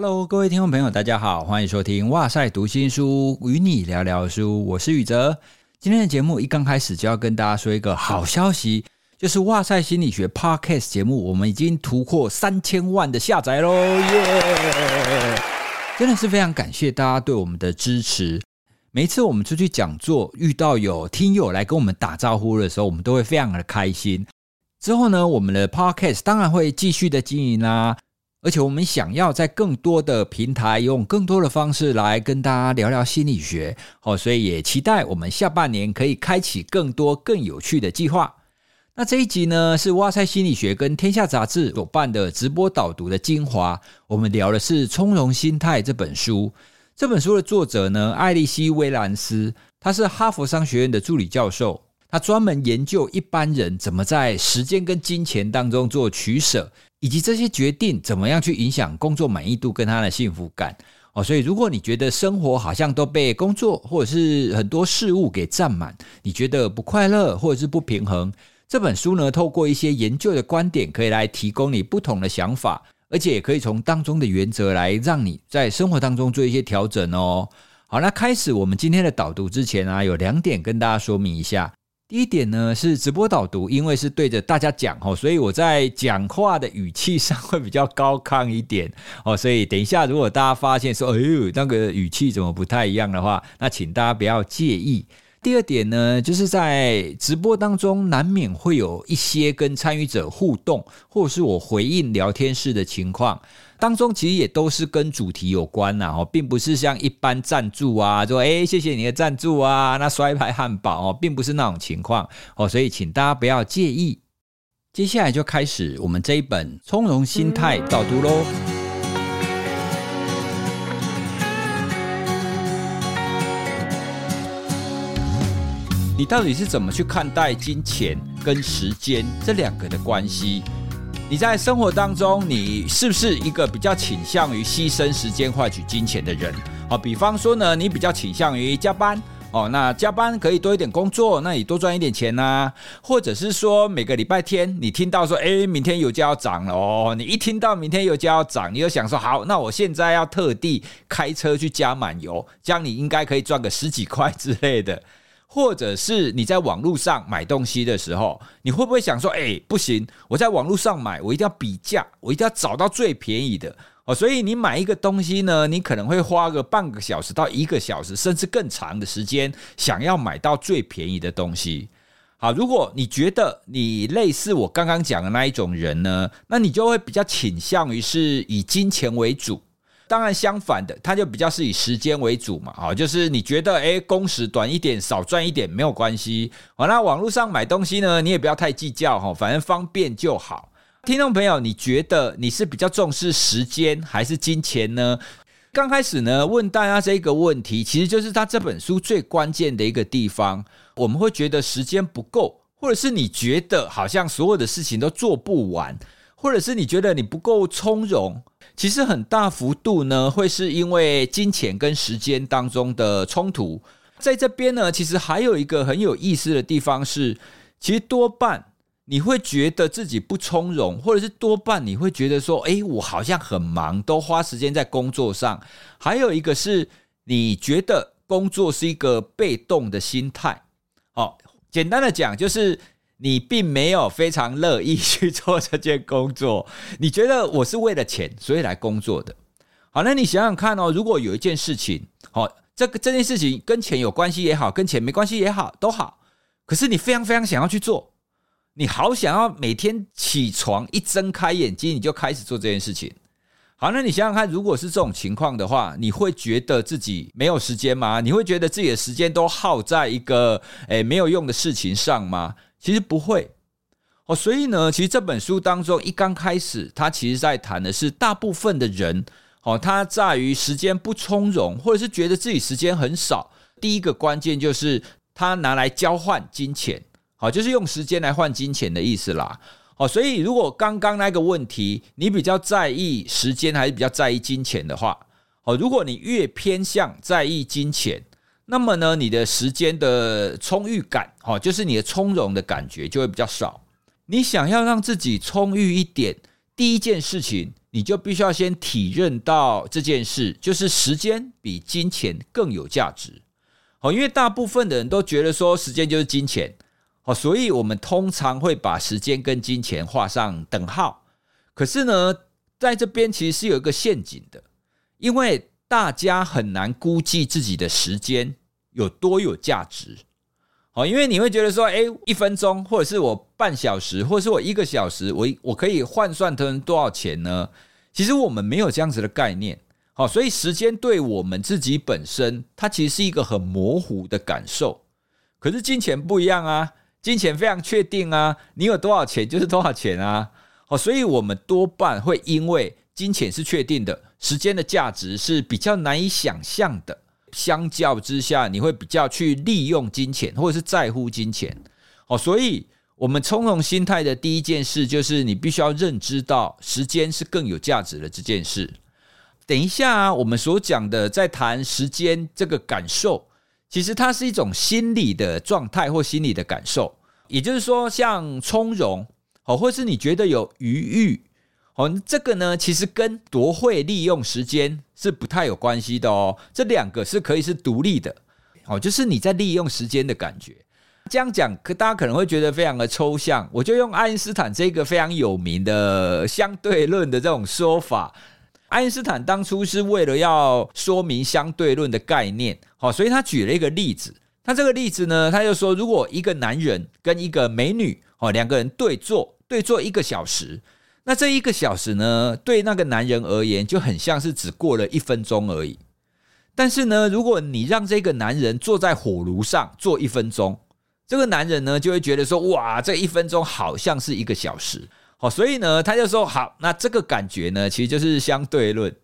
Hello，各位听众朋友，大家好，欢迎收听哇塞读心书，与你聊聊书，我是宇哲。今天的节目一刚开始就要跟大家说一个好消息，就是哇塞心理学 Podcast 节目，我们已经突破三千万的下载喽！耶，真的是非常感谢大家对我们的支持。每一次我们出去讲座，遇到有听友来跟我们打招呼的时候，我们都会非常的开心。之后呢，我们的 Podcast 当然会继续的经营啦。而且我们想要在更多的平台用更多的方式来跟大家聊聊心理学，哦，所以也期待我们下半年可以开启更多更有趣的计划。那这一集呢，是哇赛心理学跟天下杂志所办的直播导读的精华，我们聊的是《从容心态》这本书。这本书的作者呢，艾莉西·威兰斯，他是哈佛商学院的助理教授，他专门研究一般人怎么在时间跟金钱当中做取舍。以及这些决定怎么样去影响工作满意度跟他的幸福感哦，所以如果你觉得生活好像都被工作或者是很多事物给占满，你觉得不快乐或者是不平衡，这本书呢，透过一些研究的观点，可以来提供你不同的想法，而且也可以从当中的原则来让你在生活当中做一些调整哦。好，那开始我们今天的导读之前啊，有两点跟大家说明一下。第一点呢，是直播导读，因为是对着大家讲哦，所以我在讲话的语气上会比较高亢一点 哦，所以等一下如果大家发现说，哎呦，那个语气怎么不太一样的话，那请大家不要介意。第二点呢，就是在直播当中难免会有一些跟参与者互动，或者是我回应聊天室的情况。当中其实也都是跟主题有关呐，哦，并不是像一般赞助啊，说诶谢谢你的赞助啊，那摔牌汉堡哦，并不是那种情况哦，所以请大家不要介意。接下来就开始我们这一本《从容心态》导读喽。你到底是怎么去看待金钱跟时间这两个的关系？你在生活当中，你是不是一个比较倾向于牺牲时间换取金钱的人？哦，比方说呢，你比较倾向于加班哦，那加班可以多一点工作，那你多赚一点钱呐。或者是说，每个礼拜天你听到说，诶，明天油价要涨了哦，你一听到明天油价要涨，你就想说，好，那我现在要特地开车去加满油，这样你应该可以赚个十几块之类的。或者是你在网络上买东西的时候，你会不会想说，哎，不行，我在网络上买，我一定要比价，我一定要找到最便宜的哦。所以你买一个东西呢，你可能会花个半个小时到一个小时，甚至更长的时间，想要买到最便宜的东西。好，如果你觉得你类似我刚刚讲的那一种人呢，那你就会比较倾向于是以金钱为主。当然，相反的，它就比较是以时间为主嘛，好，就是你觉得，诶，工时短一点，少赚一点没有关系。好，那网络上买东西呢，你也不要太计较哈，反正方便就好。听众朋友，你觉得你是比较重视时间还是金钱呢？刚开始呢，问大家这个问题，其实就是他这本书最关键的一个地方。我们会觉得时间不够，或者是你觉得好像所有的事情都做不完，或者是你觉得你不够从容。其实很大幅度呢，会是因为金钱跟时间当中的冲突。在这边呢，其实还有一个很有意思的地方是，其实多半你会觉得自己不从容，或者是多半你会觉得说，诶，我好像很忙，都花时间在工作上。还有一个是，你觉得工作是一个被动的心态。好，简单的讲就是。你并没有非常乐意去做这件工作，你觉得我是为了钱所以来工作的。好，那你想想看哦，如果有一件事情，好，这个这件事情跟钱有关系也好，跟钱没关系也好，都好，可是你非常非常想要去做，你好想要每天起床一睁开眼睛你就开始做这件事情。好，那你想想看，如果是这种情况的话，你会觉得自己没有时间吗？你会觉得自己的时间都耗在一个诶没有用的事情上吗？其实不会哦，所以呢，其实这本书当中一刚开始，他其实在谈的是大部分的人哦，他在于时间不从容，或者是觉得自己时间很少。第一个关键就是他拿来交换金钱，好，就是用时间来换金钱的意思啦。哦，所以如果刚刚那个问题，你比较在意时间还是比较在意金钱的话，哦，如果你越偏向在意金钱。那么呢，你的时间的充裕感，哦，就是你的从容的感觉就会比较少。你想要让自己充裕一点，第一件事情你就必须要先体认到这件事，就是时间比金钱更有价值。好，因为大部分的人都觉得说时间就是金钱，好，所以我们通常会把时间跟金钱画上等号。可是呢，在这边其实是有一个陷阱的，因为大家很难估计自己的时间有多有价值。好，因为你会觉得说，哎，一分钟，或者是我半小时，或者是我一个小时，我我可以换算成多少钱呢？其实我们没有这样子的概念。好，所以时间对我们自己本身，它其实是一个很模糊的感受。可是金钱不一样啊，金钱非常确定啊，你有多少钱就是多少钱啊。好，所以我们多半会因为金钱是确定的，时间的价值是比较难以想象的。相较之下，你会比较去利用金钱，或者是在乎金钱。好，所以我们从容心态的第一件事，就是你必须要认知到时间是更有价值的这件事。等一下，我们所讲的在谈时间这个感受，其实它是一种心理的状态或心理的感受。也就是说，像从容，哦，或是你觉得有余裕，哦，这个呢，其实跟多会利用时间是不太有关系的哦。这两个是可以是独立的，哦，就是你在利用时间的感觉。这样讲，可大家可能会觉得非常的抽象。我就用爱因斯坦这个非常有名的相对论的这种说法。爱因斯坦当初是为了要说明相对论的概念，好，所以他举了一个例子。他这个例子呢，他就说，如果一个男人跟一个美女，哦，两个人对坐，对坐一个小时，那这一个小时呢，对那个男人而言，就很像是只过了一分钟而已。但是呢，如果你让这个男人坐在火炉上坐一分钟，这个男人呢，就会觉得说，哇，这一分钟好像是一个小时。好，所以呢，他就说好，那这个感觉呢，其实就是相对论。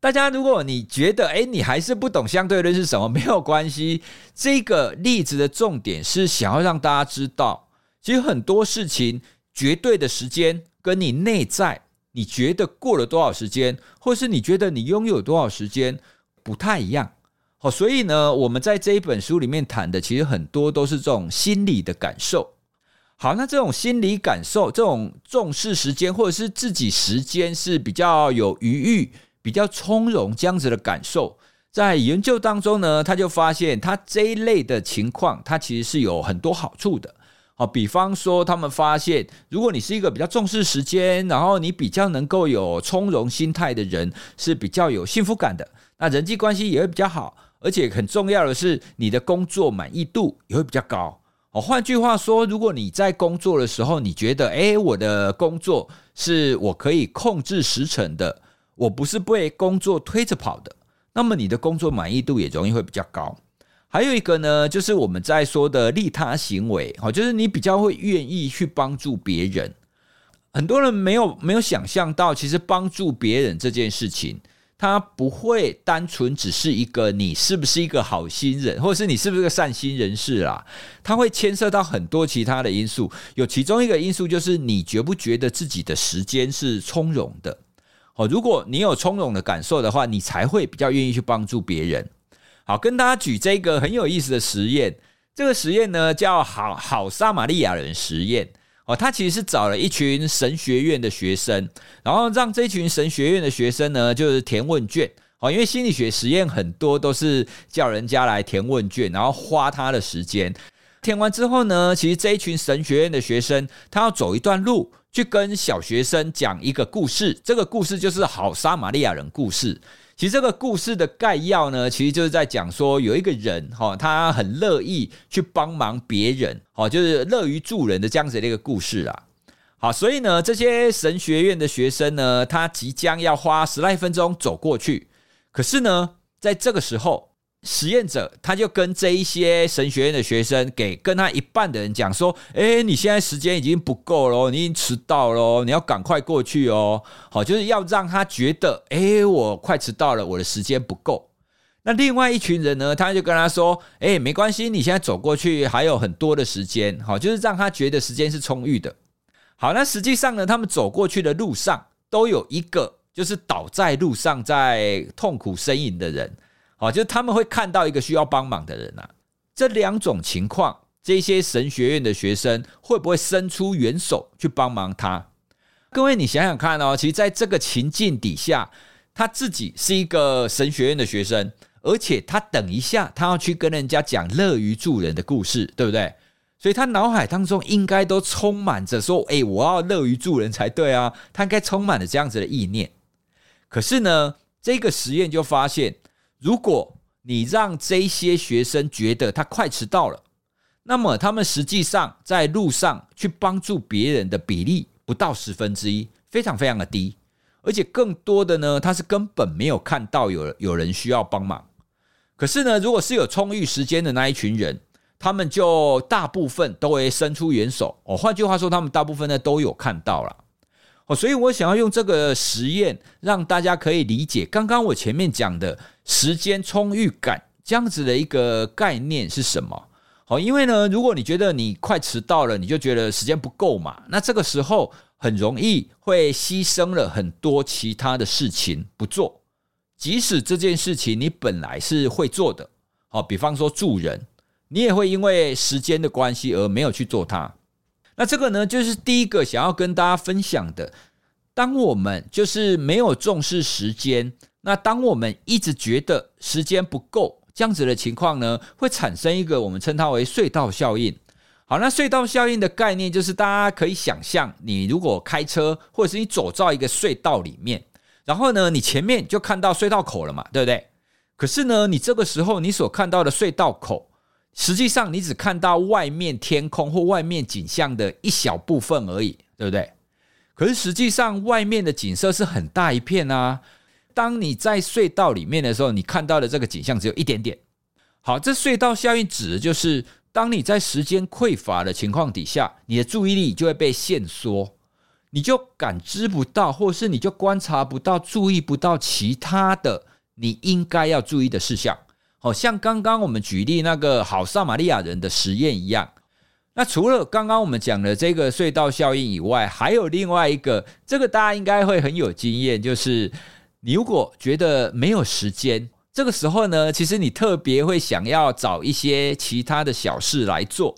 大家，如果你觉得，诶，你还是不懂相对论是什么，没有关系。这个例子的重点是想要让大家知道，其实很多事情，绝对的时间跟你内在你觉得过了多少时间，或是你觉得你拥有多少时间，不太一样。好，所以呢，我们在这一本书里面谈的，其实很多都是这种心理的感受。好，那这种心理感受，这种重视时间，或者是自己时间是比较有余裕、比较从容这样子的感受，在研究当中呢，他就发现他这一类的情况，它其实是有很多好处的。好，比方说，他们发现，如果你是一个比较重视时间，然后你比较能够有从容心态的人，是比较有幸福感的，那人际关系也会比较好，而且很重要的是，你的工作满意度也会比较高。哦，换句话说，如果你在工作的时候，你觉得，诶，我的工作是我可以控制时程的，我不是被工作推着跑的，那么你的工作满意度也容易会比较高。还有一个呢，就是我们在说的利他行为，好，就是你比较会愿意去帮助别人。很多人没有没有想象到，其实帮助别人这件事情。它不会单纯只是一个你是不是一个好心人，或者是你是不是个善心人士啦。它会牵涉到很多其他的因素，有其中一个因素就是你觉不觉得自己的时间是从容的。好，如果你有从容的感受的话，你才会比较愿意去帮助别人。好，跟大家举这个很有意思的实验，这个实验呢叫好好撒玛利亚人实验。哦，他其实是找了一群神学院的学生，然后让这群神学院的学生呢，就是填问卷。哦，因为心理学实验很多都是叫人家来填问卷，然后花他的时间。填完之后呢，其实这一群神学院的学生，他要走一段路去跟小学生讲一个故事。这个故事就是好撒玛利亚人故事。其实这个故事的概要呢，其实就是在讲说有一个人哈，他很乐意去帮忙别人，好，就是乐于助人的这样子的一个故事啊。好，所以呢，这些神学院的学生呢，他即将要花十来分钟走过去，可是呢，在这个时候。实验者他就跟这一些神学院的学生，给跟他一半的人讲说：“诶，你现在时间已经不够了，你已经迟到了，你要赶快过去哦。”好，就是要让他觉得：“诶，我快迟到了，我的时间不够。”那另外一群人呢，他就跟他说：“诶，没关系，你现在走过去还有很多的时间。”好，就是让他觉得时间是充裕的。好，那实际上呢，他们走过去的路上都有一个就是倒在路上在痛苦呻吟的人。好，就是他们会看到一个需要帮忙的人啊。这两种情况，这些神学院的学生会不会伸出援手去帮忙他？各位，你想想看哦，其实在这个情境底下，他自己是一个神学院的学生，而且他等一下他要去跟人家讲乐于助人的故事，对不对？所以他脑海当中应该都充满着说：“诶，我要乐于助人才对啊！”他应该充满了这样子的意念。可是呢，这个实验就发现，如果你让这些学生觉得他快迟到了，那么他们实际上在路上去帮助别人的比例，不到十分之一，非常非常的低，而且更多的呢，他是根本没有看到有有人需要帮忙。可是呢，如果是有充裕时间的那一群人，他们就大部分都会伸出援手哦。换句话说，他们大部分呢都有看到了哦。所以我想要用这个实验让大家可以理解刚刚我前面讲的时间充裕感这样子的一个概念是什么。好，因为呢，如果你觉得你快迟到了，你就觉得时间不够嘛，那这个时候很容易会牺牲了很多其他的事情不做，即使这件事情你本来是会做的，好，比方说助人，你也会因为时间的关系而没有去做它。那这个呢，就是第一个想要跟大家分享的，当我们就是没有重视时间，那当我们一直觉得时间不够。这样子的情况呢，会产生一个我们称它为隧道效应。好，那隧道效应的概念就是，大家可以想象，你如果开车，或者是你走到一个隧道里面，然后呢，你前面就看到隧道口了嘛，对不对？可是呢，你这个时候你所看到的隧道口，实际上你只看到外面天空或外面景象的一小部分而已，对不对？可是实际上外面的景色是很大一片啊。当你在隧道里面的时候，你看到的这个景象只有一点点。好，这隧道效应指的就是，当你在时间匮乏的情况底下，你的注意力就会被限缩，你就感知不到，或是你就观察不到、注意不到其他的你应该要注意的事项。好，像刚刚我们举例那个好撒玛利亚人的实验一样。那除了刚刚我们讲的这个隧道效应以外，还有另外一个，这个大家应该会很有经验，就是。你如果觉得没有时间，这个时候呢，其实你特别会想要找一些其他的小事来做。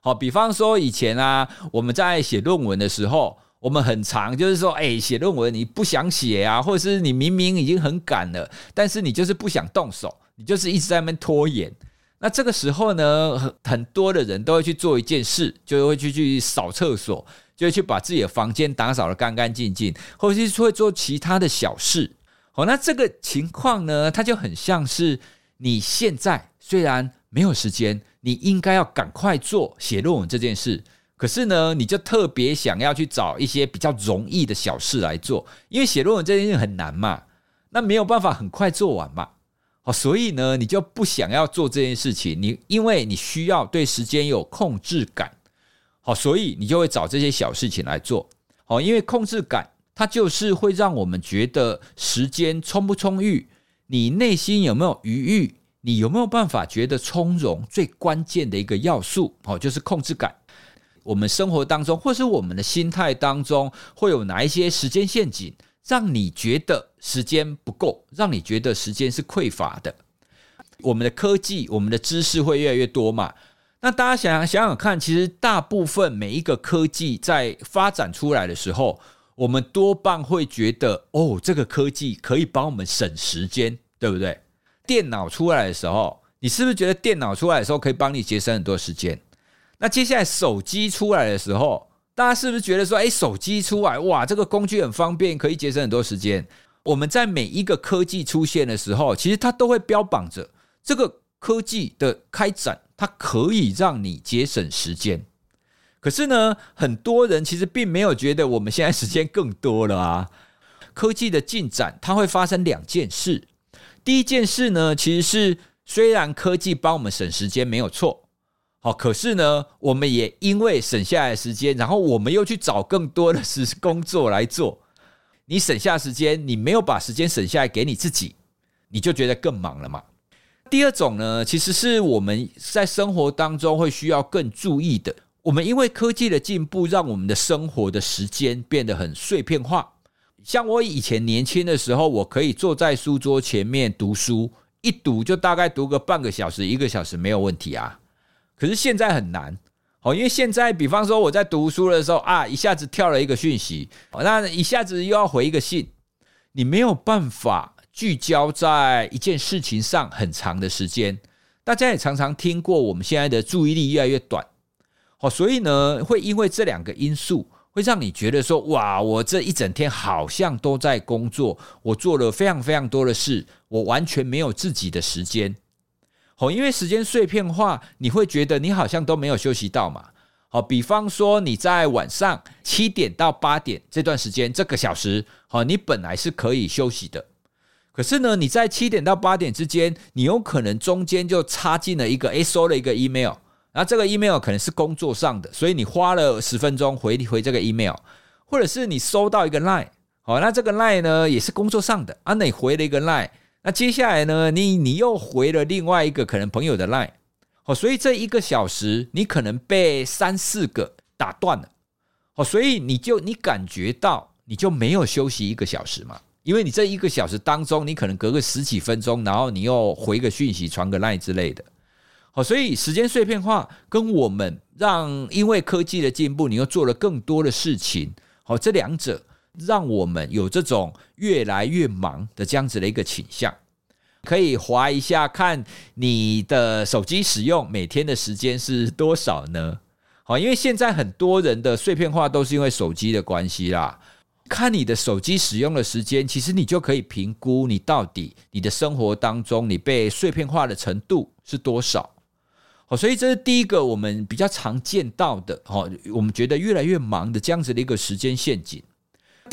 好，比方说以前啊，我们在写论文的时候，我们很常就是说，哎，写论文你不想写啊，或者是你明明已经很赶了，但是你就是不想动手，你就是一直在那边拖延。那这个时候呢，很很多的人都会去做一件事，就会去去扫厕所，就会去把自己的房间打扫得干干净净，或者是会做其他的小事。好，那这个情况呢，它就很像是你现在虽然没有时间，你应该要赶快做写论文这件事，可是呢，你就特别想要去找一些比较容易的小事来做，因为写论文这件事很难嘛，那没有办法很快做完嘛。好，所以呢，你就不想要做这件事情，你因为你需要对时间有控制感，好，所以你就会找这些小事情来做。好，因为控制感。它就是会让我们觉得时间充不充裕，你内心有没有余裕，你有没有办法觉得从容，最关键的一个要素哦，就是控制感。我们生活当中，或是我们的心态当中，会有哪一些时间陷阱，让你觉得时间不够，让你觉得时间是匮乏的？我们的科技，我们的知识会越来越多嘛？那大家想想想看，其实大部分每一个科技在发展出来的时候，我们多半会觉得，哦，这个科技可以帮我们省时间，对不对？电脑出来的时候，你是不是觉得电脑出来的时候可以帮你节省很多时间？那接下来手机出来的时候，大家是不是觉得说，哎，手机出来，哇，这个工具很方便，可以节省很多时间？我们在每一个科技出现的时候，其实它都会标榜着这个科技的开展，它可以让你节省时间。可是呢，很多人其实并没有觉得我们现在时间更多了啊。科技的进展，它会发生两件事。第一件事呢，其实是虽然科技帮我们省时间没有错，好，可是呢，我们也因为省下来时间，然后我们又去找更多的事工作来做。你省下时间，你没有把时间省下来给你自己，你就觉得更忙了嘛。第二种呢，其实是我们在生活当中会需要更注意的。我们因为科技的进步，让我们的生活的时间变得很碎片化。像我以前年轻的时候，我可以坐在书桌前面读书，一读就大概读个半个小时、一个小时没有问题啊。可是现在很难哦，因为现在比方说我在读书的时候啊，一下子跳了一个讯息，那一下子又要回一个信，你没有办法聚焦在一件事情上很长的时间。大家也常常听过，我们现在的注意力越来越短，哦，所以呢，会因为这两个因素，会让你觉得说，哇，我这一整天好像都在工作，我做了非常非常多的事，我完全没有自己的时间。好，因为时间碎片化，你会觉得你好像都没有休息到嘛。好，比方说你在晚上七点到八点这段时间，这个小时，好，你本来是可以休息的。可是呢，你在七点到八点之间，你有可能中间就插进了一个，诶，收了一个 email，然后这个 email 可能是工作上的，所以你花了十分钟回回这个 email，或者是你收到一个 line，好，那这个 line 呢也是工作上的，啊，你回了一个 line。那接下来呢？你你又回了另外一个可能朋友的 line，好，所以这一个小时你可能被三四个打断了，好，所以你就你感觉到你就没有休息一个小时嘛？因为你这一个小时当中，你可能隔个十几分钟，然后你又回个讯息、传个 line 之类的，好，所以时间碎片化跟我们让因为科技的进步，你又做了更多的事情，好，这两者。让我们有这种越来越忙的这样子的一个倾向，可以划一下看你的手机使用每天的时间是多少呢？好，因为现在很多人的碎片化都是因为手机的关系啦。看你的手机使用的时间，其实你就可以评估你到底你的生活当中你被碎片化的程度是多少。好，所以这是第一个我们比较常见到的，好，我们觉得越来越忙的这样子的一个时间陷阱。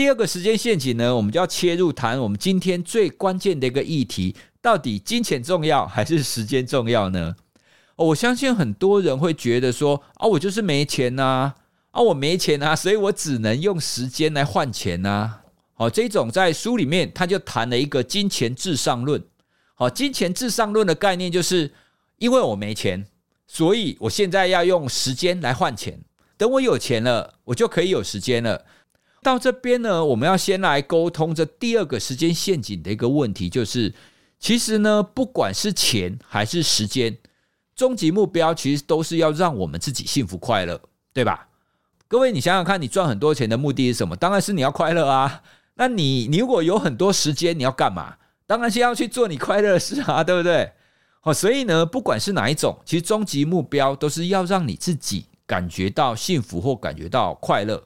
第二个时间陷阱呢，我们就要切入谈我们今天最关键的一个议题：到底金钱重要还是时间重要呢？我相信很多人会觉得说啊，我就是没钱呐，啊，我没钱啊，所以我只能用时间来换钱呐。好，这种在书里面他就谈了一个金钱至上论。好，金钱至上论的概念就是，因为我没钱，所以我现在要用时间来换钱。等我有钱了，我就可以有时间了。到这边呢，我们要先来沟通这第二个时间陷阱的一个问题，就是其实呢，不管是钱还是时间，终极目标其实都是要让我们自己幸福快乐，对吧？各位，你想想看，你赚很多钱的目的是什么？当然是你要快乐啊。那你你如果有很多时间，你要干嘛？当然是要去做你快乐的事啊，对不对？好，所以呢，不管是哪一种，其实终极目标都是要让你自己感觉到幸福或感觉到快乐。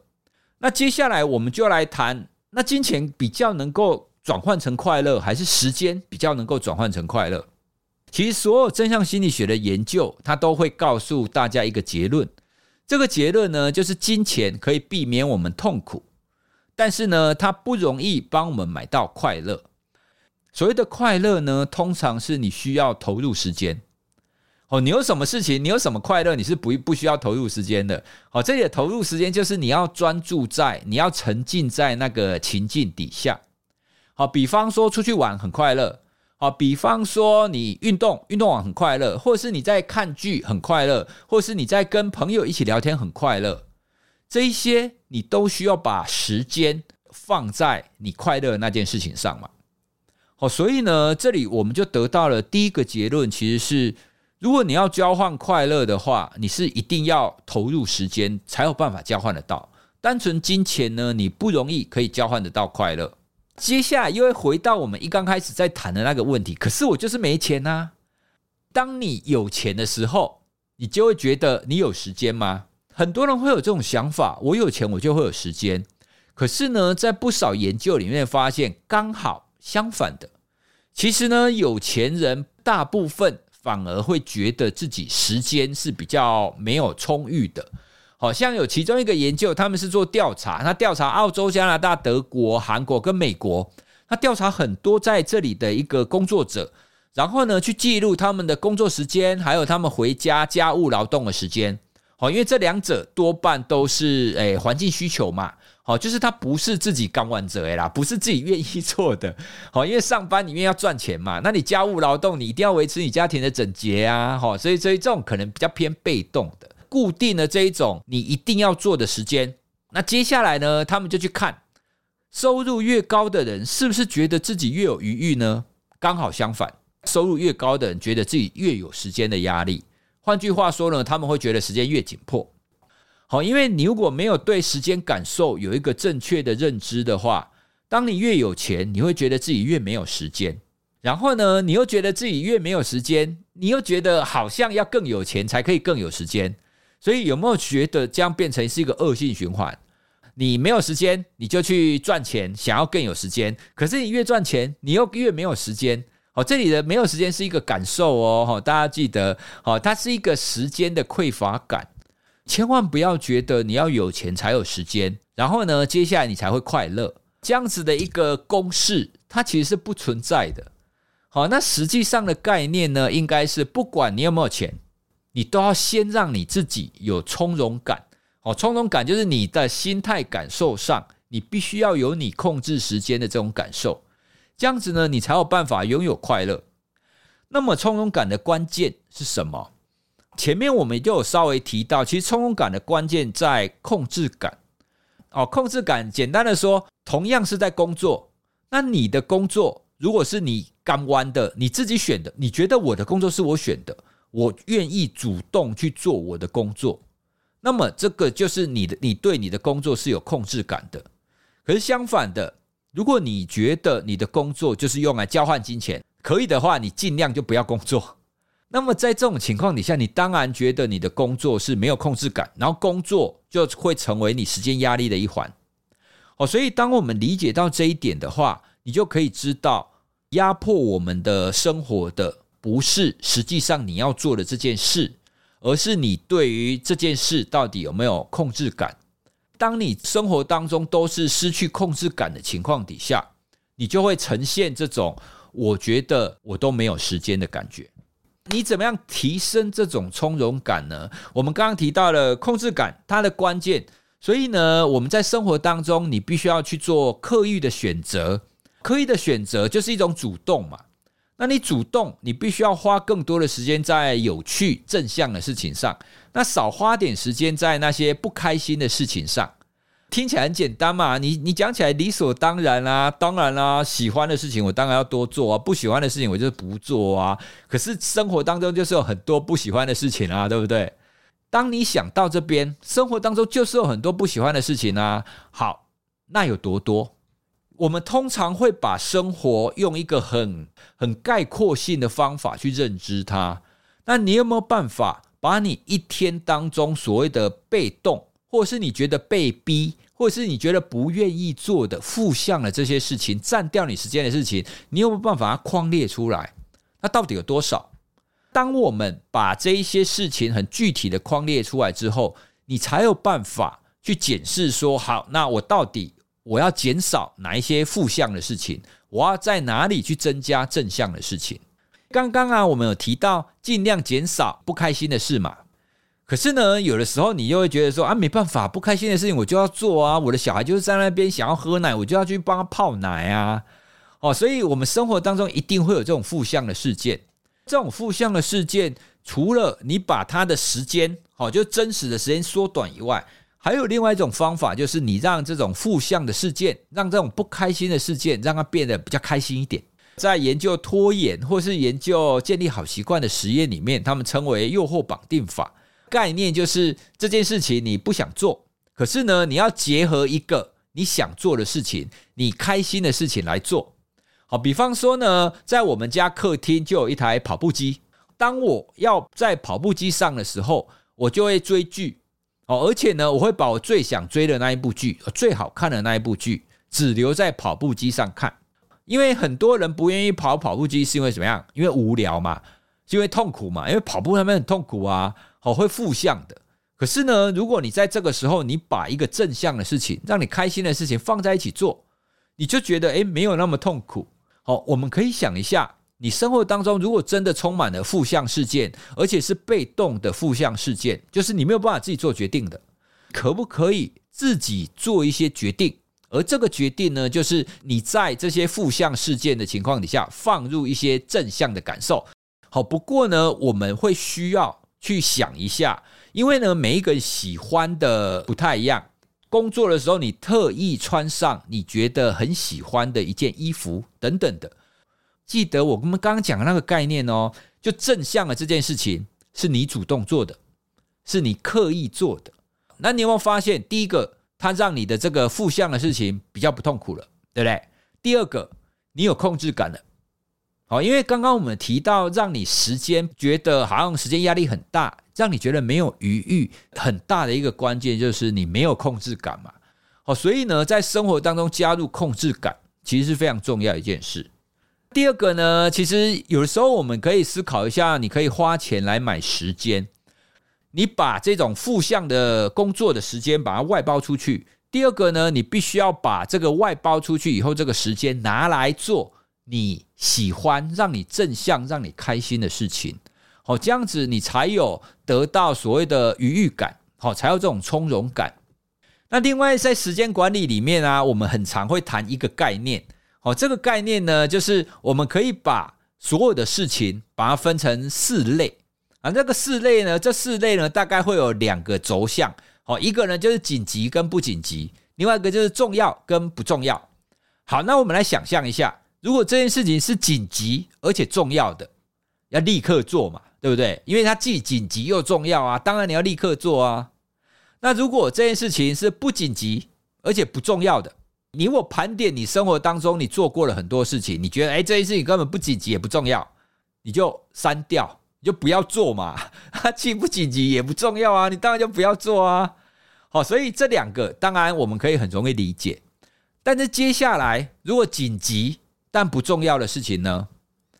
那接下来我们就来谈，那金钱比较能够转换成快乐，还是时间比较能够转换成快乐？其实所有正向心理学的研究，它都会告诉大家一个结论。这个结论呢，就是金钱可以避免我们痛苦，但是呢，它不容易帮我们买到快乐。所谓的快乐呢，通常是你需要投入时间。哦，你有什么事情，你有什么快乐，你是不不需要投入时间的。好，这里的投入时间就是你要专注在，你要沉浸在那个情境底下。好，比方说出去玩很快乐，好，比方说你运动，运动完很快乐，或者是你在看剧很快乐，或者是你在跟朋友一起聊天很快乐，这一些你都需要把时间放在你快乐的那件事情上嘛。好，所以呢，这里我们就得到了第一个结论，其实是。如果你要交换快乐的话，你是一定要投入时间才有办法交换得到。单纯金钱呢，你不容易可以交换得到快乐。接下来又会回到我们一刚开始在谈的那个问题，可是我就是没钱啊。当你有钱的时候，你就会觉得你有时间吗？很多人会有这种想法，我有钱我就会有时间。可是呢，在不少研究里面发现，刚好相反的。其实呢，有钱人大部分。反而会觉得自己时间是比较没有充裕的，好像有其中一个研究，他们是做调查，他调查澳洲、加拿大、德国、韩国跟美国，他调查很多在这里的一个工作者，然后呢去记录他们的工作时间，还有他们回家家务劳动的时间，好，因为这两者多半都是诶环境需求嘛。好，就是他不是自己刚完责啦，不是自己愿意做的。好，因为上班里面要赚钱嘛，那你家务劳动，你一定要维持你家庭的整洁啊。好，所以所以这种可能比较偏被动的，固定的这一种你一定要做的时间。那接下来呢，他们就去看收入越高的人是不是觉得自己越有余裕呢？刚好相反，收入越高的人觉得自己越有时间的压力。换句话说呢，他们会觉得时间越紧迫。好，因为你如果没有对时间感受有一个正确的认知的话，当你越有钱，你会觉得自己越没有时间。然后呢，你又觉得自己越没有时间，你又觉得好像要更有钱才可以更有时间。所以有没有觉得这样变成是一个恶性循环？你没有时间，你就去赚钱，想要更有时间。可是你越赚钱，你又越没有时间。哦，这里的没有时间是一个感受哦，大家记得，哦，它是一个时间的匮乏感。千万不要觉得你要有钱才有时间，然后呢，接下来你才会快乐。这样子的一个公式，它其实是不存在的。好，那实际上的概念呢，应该是不管你有没有钱，你都要先让你自己有从容感。哦，从容感就是你的心态感受上，你必须要有你控制时间的这种感受。这样子呢，你才有办法拥有快乐。那么，从容感的关键是什么？前面我们就有稍微提到，其实从容感的关键在控制感。哦，控制感，简单的说，同样是在工作，那你的工作如果是你甘愿的，你自己选的，你觉得我的工作是我选的，我愿意主动去做我的工作，那么这个就是你的，你对你的工作是有控制感的。可是相反的。如果你觉得你的工作就是用来交换金钱，可以的话，你尽量就不要工作。那么在这种情况底下，你当然觉得你的工作是没有控制感，然后工作就会成为你时间压力的一环。哦，所以当我们理解到这一点的话，你就可以知道，压迫我们的生活的不是实际上你要做的这件事，而是你对于这件事到底有没有控制感。当你生活当中都是失去控制感的情况底下，你就会呈现这种我觉得我都没有时间的感觉。你怎么样提升这种从容感呢？我们刚刚提到了控制感，它的关键。所以呢，我们在生活当中，你必须要去做刻意的选择。刻意的选择就是一种主动嘛。那你主动，你必须要花更多的时间在有趣、正向的事情上，那少花点时间在那些不开心的事情上。听起来很简单嘛，你你讲起来理所当然啦，当然啦，喜欢的事情我当然要多做啊，不喜欢的事情我就是不做啊。可是生活当中就是有很多不喜欢的事情啊，对不对？当你想到这边，生活当中就是有很多不喜欢的事情啊。好，那有多多？我们通常会把生活用一个很很概括性的方法去认知它。那你有没有办法把你一天当中所谓的被动，或是你觉得被逼，或者是你觉得不愿意做的负向的这些事情，占掉你时间的事情，你有没有办法把它框列出来？那到底有多少？当我们把这一些事情很具体的框列出来之后，你才有办法去检视说：好，那我到底。我要减少哪一些负向的事情？我要在哪里去增加正向的事情？刚刚啊，我们有提到尽量减少不开心的事嘛。可是呢，有的时候你又会觉得说啊，没办法，不开心的事情我就要做啊。我的小孩就是在那边想要喝奶，我就要去帮他泡奶啊。哦，所以我们生活当中一定会有这种负向的事件。这种负向的事件，除了你把它的时间，好，就真实的时间缩短以外。还有另外一种方法，就是你让这种负向的事件，让这种不开心的事件，让它变得比较开心一点。在研究拖延或是研究建立好习惯的实验里面，他们称为诱惑绑定法。概念就是这件事情你不想做，可是呢，你要结合一个你想做的事情，你开心的事情来做。好，比方说呢，在我们家客厅就有一台跑步机。当我要在跑步机上的时候，我就会追剧。哦，而且呢，我会把我最想追的那一部剧、最好看的那一部剧，只留在跑步机上看。因为很多人不愿意跑跑步机，是因为怎么样？因为无聊嘛，是因为痛苦嘛。因为跑步他们很痛苦啊，好，会负向的。可是呢，如果你在这个时候，你把一个正向的事情，让你开心的事情放在一起做，你就觉得诶，没有那么痛苦。好，我们可以想一下。你生活当中如果真的充满了负向事件，而且是被动的负向事件，就是你没有办法自己做决定的，可不可以自己做一些决定？而这个决定呢，就是你在这些负向事件的情况底下，放入一些正向的感受。好，不过呢，我们会需要去想一下，因为呢，每一个喜欢的不太一样。工作的时候，你特意穿上你觉得很喜欢的一件衣服，等等的。记得我们刚刚讲的那个概念哦，就正向的这件事情是你主动做的，是你刻意做的。那你有没有发现，第一个，它让你的这个负向的事情比较不痛苦了，对不对？第二个，你有控制感了。好，因为刚刚我们提到，让你时间觉得好像时间压力很大，让你觉得没有余裕，很大的一个关键就是你没有控制感嘛。好，所以呢，在生活当中加入控制感，其实是非常重要一件事。第二个呢，其实有的时候我们可以思考一下，你可以花钱来买时间，你把这种负向的工作的时间把它外包出去。第二个呢，你必须要把这个外包出去以后，这个时间拿来做。你喜欢让你正向、让你开心的事情，好，这样子你才有得到所谓的愉悦感，好，才有这种从容感。那另外在时间管理里面啊，我们很常会谈一个概念，好，这个概念呢，就是我们可以把所有的事情把它分成四类啊。这个四类呢，这四类呢，大概会有两个轴向，好，一个呢就是紧急跟不紧急，另外一个就是重要跟不重要。好，那我们来想象一下。如果这件事情是紧急而且重要的，要立刻做嘛，对不对？因为它既紧急又重要啊，当然你要立刻做啊。那如果这件事情是不紧急而且不重要的，你如果盘点你生活当中你做过了很多事情，你觉得诶这件事情根本不紧急也不重要，你就删掉，你就不要做嘛。它 既不紧急也不重要啊，你当然就不要做啊。好，所以这两个当然我们可以很容易理解，但是接下来如果紧急，但不重要的事情呢？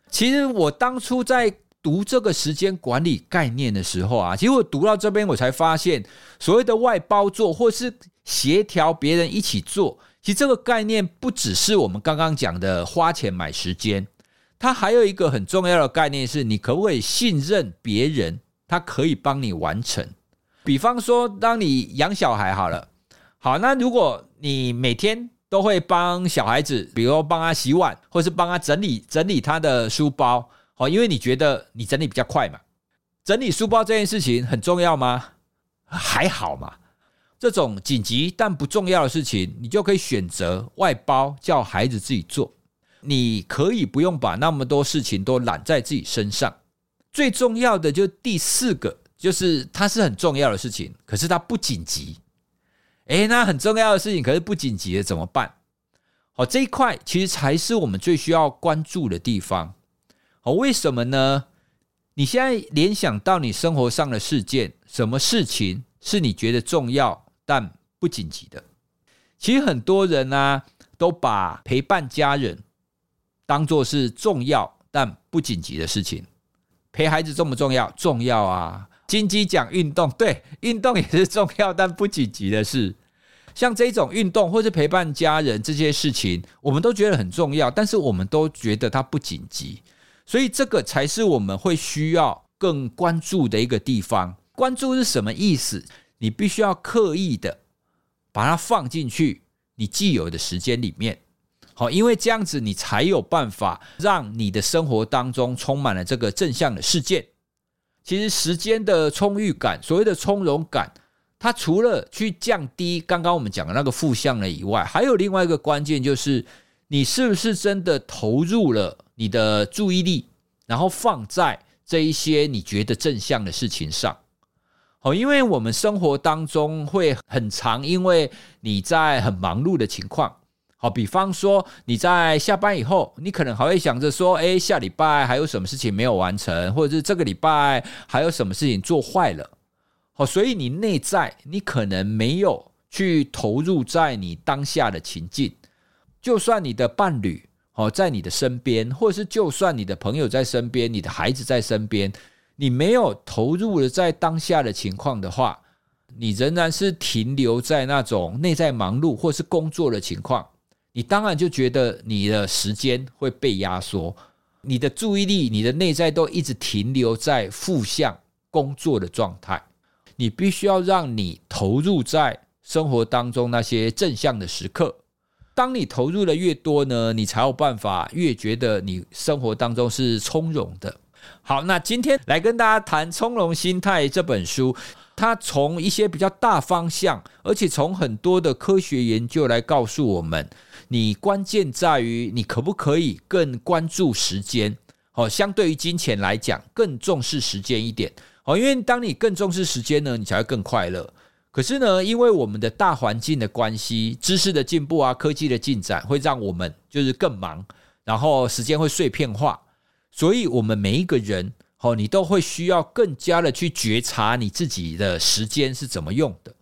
其实我当初在读这个时间管理概念的时候啊，其实我读到这边，我才发现所谓的外包做或是协调别人一起做，其实这个概念不只是我们刚刚讲的花钱买时间，它还有一个很重要的概念是，你可不可以信任别人，他可以帮你完成。比方说，当你养小孩好了，好，那如果你每天都会帮小孩子，比如帮他洗碗，或是帮他整理整理他的书包，好，因为你觉得你整理比较快嘛。整理书包这件事情很重要吗？还好嘛。这种紧急但不重要的事情，你就可以选择外包，叫孩子自己做。你可以不用把那么多事情都揽在自己身上。最重要的就第四个，就是它是很重要的事情，可是它不紧急。诶，那很重要的事情，可是不紧急的怎么办？好，这一块其实才是我们最需要关注的地方。好，为什么呢？你现在联想到你生活上的事件，什么事情是你觉得重要但不紧急的？其实很多人呢，都把陪伴家人当做是重要但不紧急的事情。陪孩子重不重要？重要啊。金鸡讲运动，对，运动也是重要但不紧急的事。像这种运动或是陪伴家人这些事情，我们都觉得很重要，但是我们都觉得它不紧急，所以这个才是我们会需要更关注的一个地方。关注是什么意思？你必须要刻意的把它放进去你既有的时间里面，好，因为这样子你才有办法让你的生活当中充满了这个正向的事件。其实时间的充裕感，所谓的从容感，它除了去降低刚刚我们讲的那个负向的以外，还有另外一个关键，就是你是不是真的投入了你的注意力，然后放在这一些你觉得正向的事情上。好，因为我们生活当中会很常，因为你在很忙碌的情况。好，比方说你在下班以后，你可能还会想着说，诶，下礼拜还有什么事情没有完成，或者是这个礼拜还有什么事情做坏了。好，所以你内在你可能没有去投入在你当下的情境。就算你的伴侣哦在你的身边，或者是就算你的朋友在身边，你的孩子在身边，你没有投入了在当下的情况的话，你仍然是停留在那种内在忙碌或是工作的情况。你当然就觉得你的时间会被压缩，你的注意力、你的内在都一直停留在负向工作的状态。你必须要让你投入在生活当中那些正向的时刻。当你投入的越多呢，你才有办法越觉得你生活当中是从容的。好，那今天来跟大家谈《从容心态》这本书。它从一些比较大方向，而且从很多的科学研究来告诉我们，你关键在于你可不可以更关注时间，好，相对于金钱来讲，更重视时间一点，好，因为当你更重视时间呢，你才会更快乐。可是呢，因为我们的大环境的关系，知识的进步啊，科技的进展，会让我们就是更忙，然后时间会碎片化，所以我们每一个人，哦，你都会需要更加的去觉察你自己的时间是怎么用的。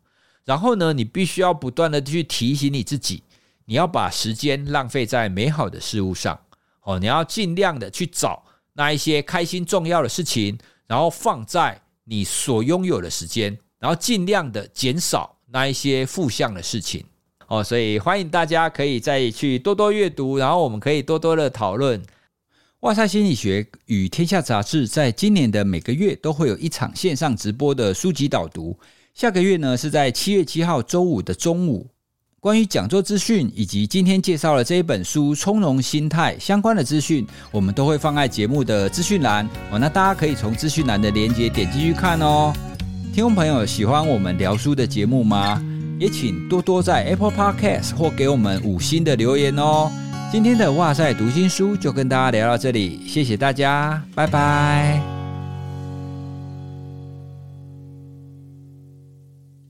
然后呢，你必须要不断的去提醒你自己，你要把时间浪费在美好的事物上，哦，你要尽量的去找那一些开心重要的事情，然后放在你所拥有的时间。然后尽量的减少那一些负向的事情哦，所以欢迎大家可以再去多多阅读，然后我们可以多多的讨论。哇塞心理学与天下杂志在今年的每个月都会有一场线上直播的书籍导读，下个月呢是在七月七号周五的中午。关于讲座资讯以及今天介绍的这一本书《从容心态》相关的资讯，我们都会放在节目的资讯栏哦，那大家可以从资讯栏的连接点进去看哦。听众朋友喜欢我们聊书的节目吗？也请多多在 Apple Podcast 或给我们五星的留言哦。今天的哇塞读心书就跟大家聊到这里，谢谢大家，拜拜。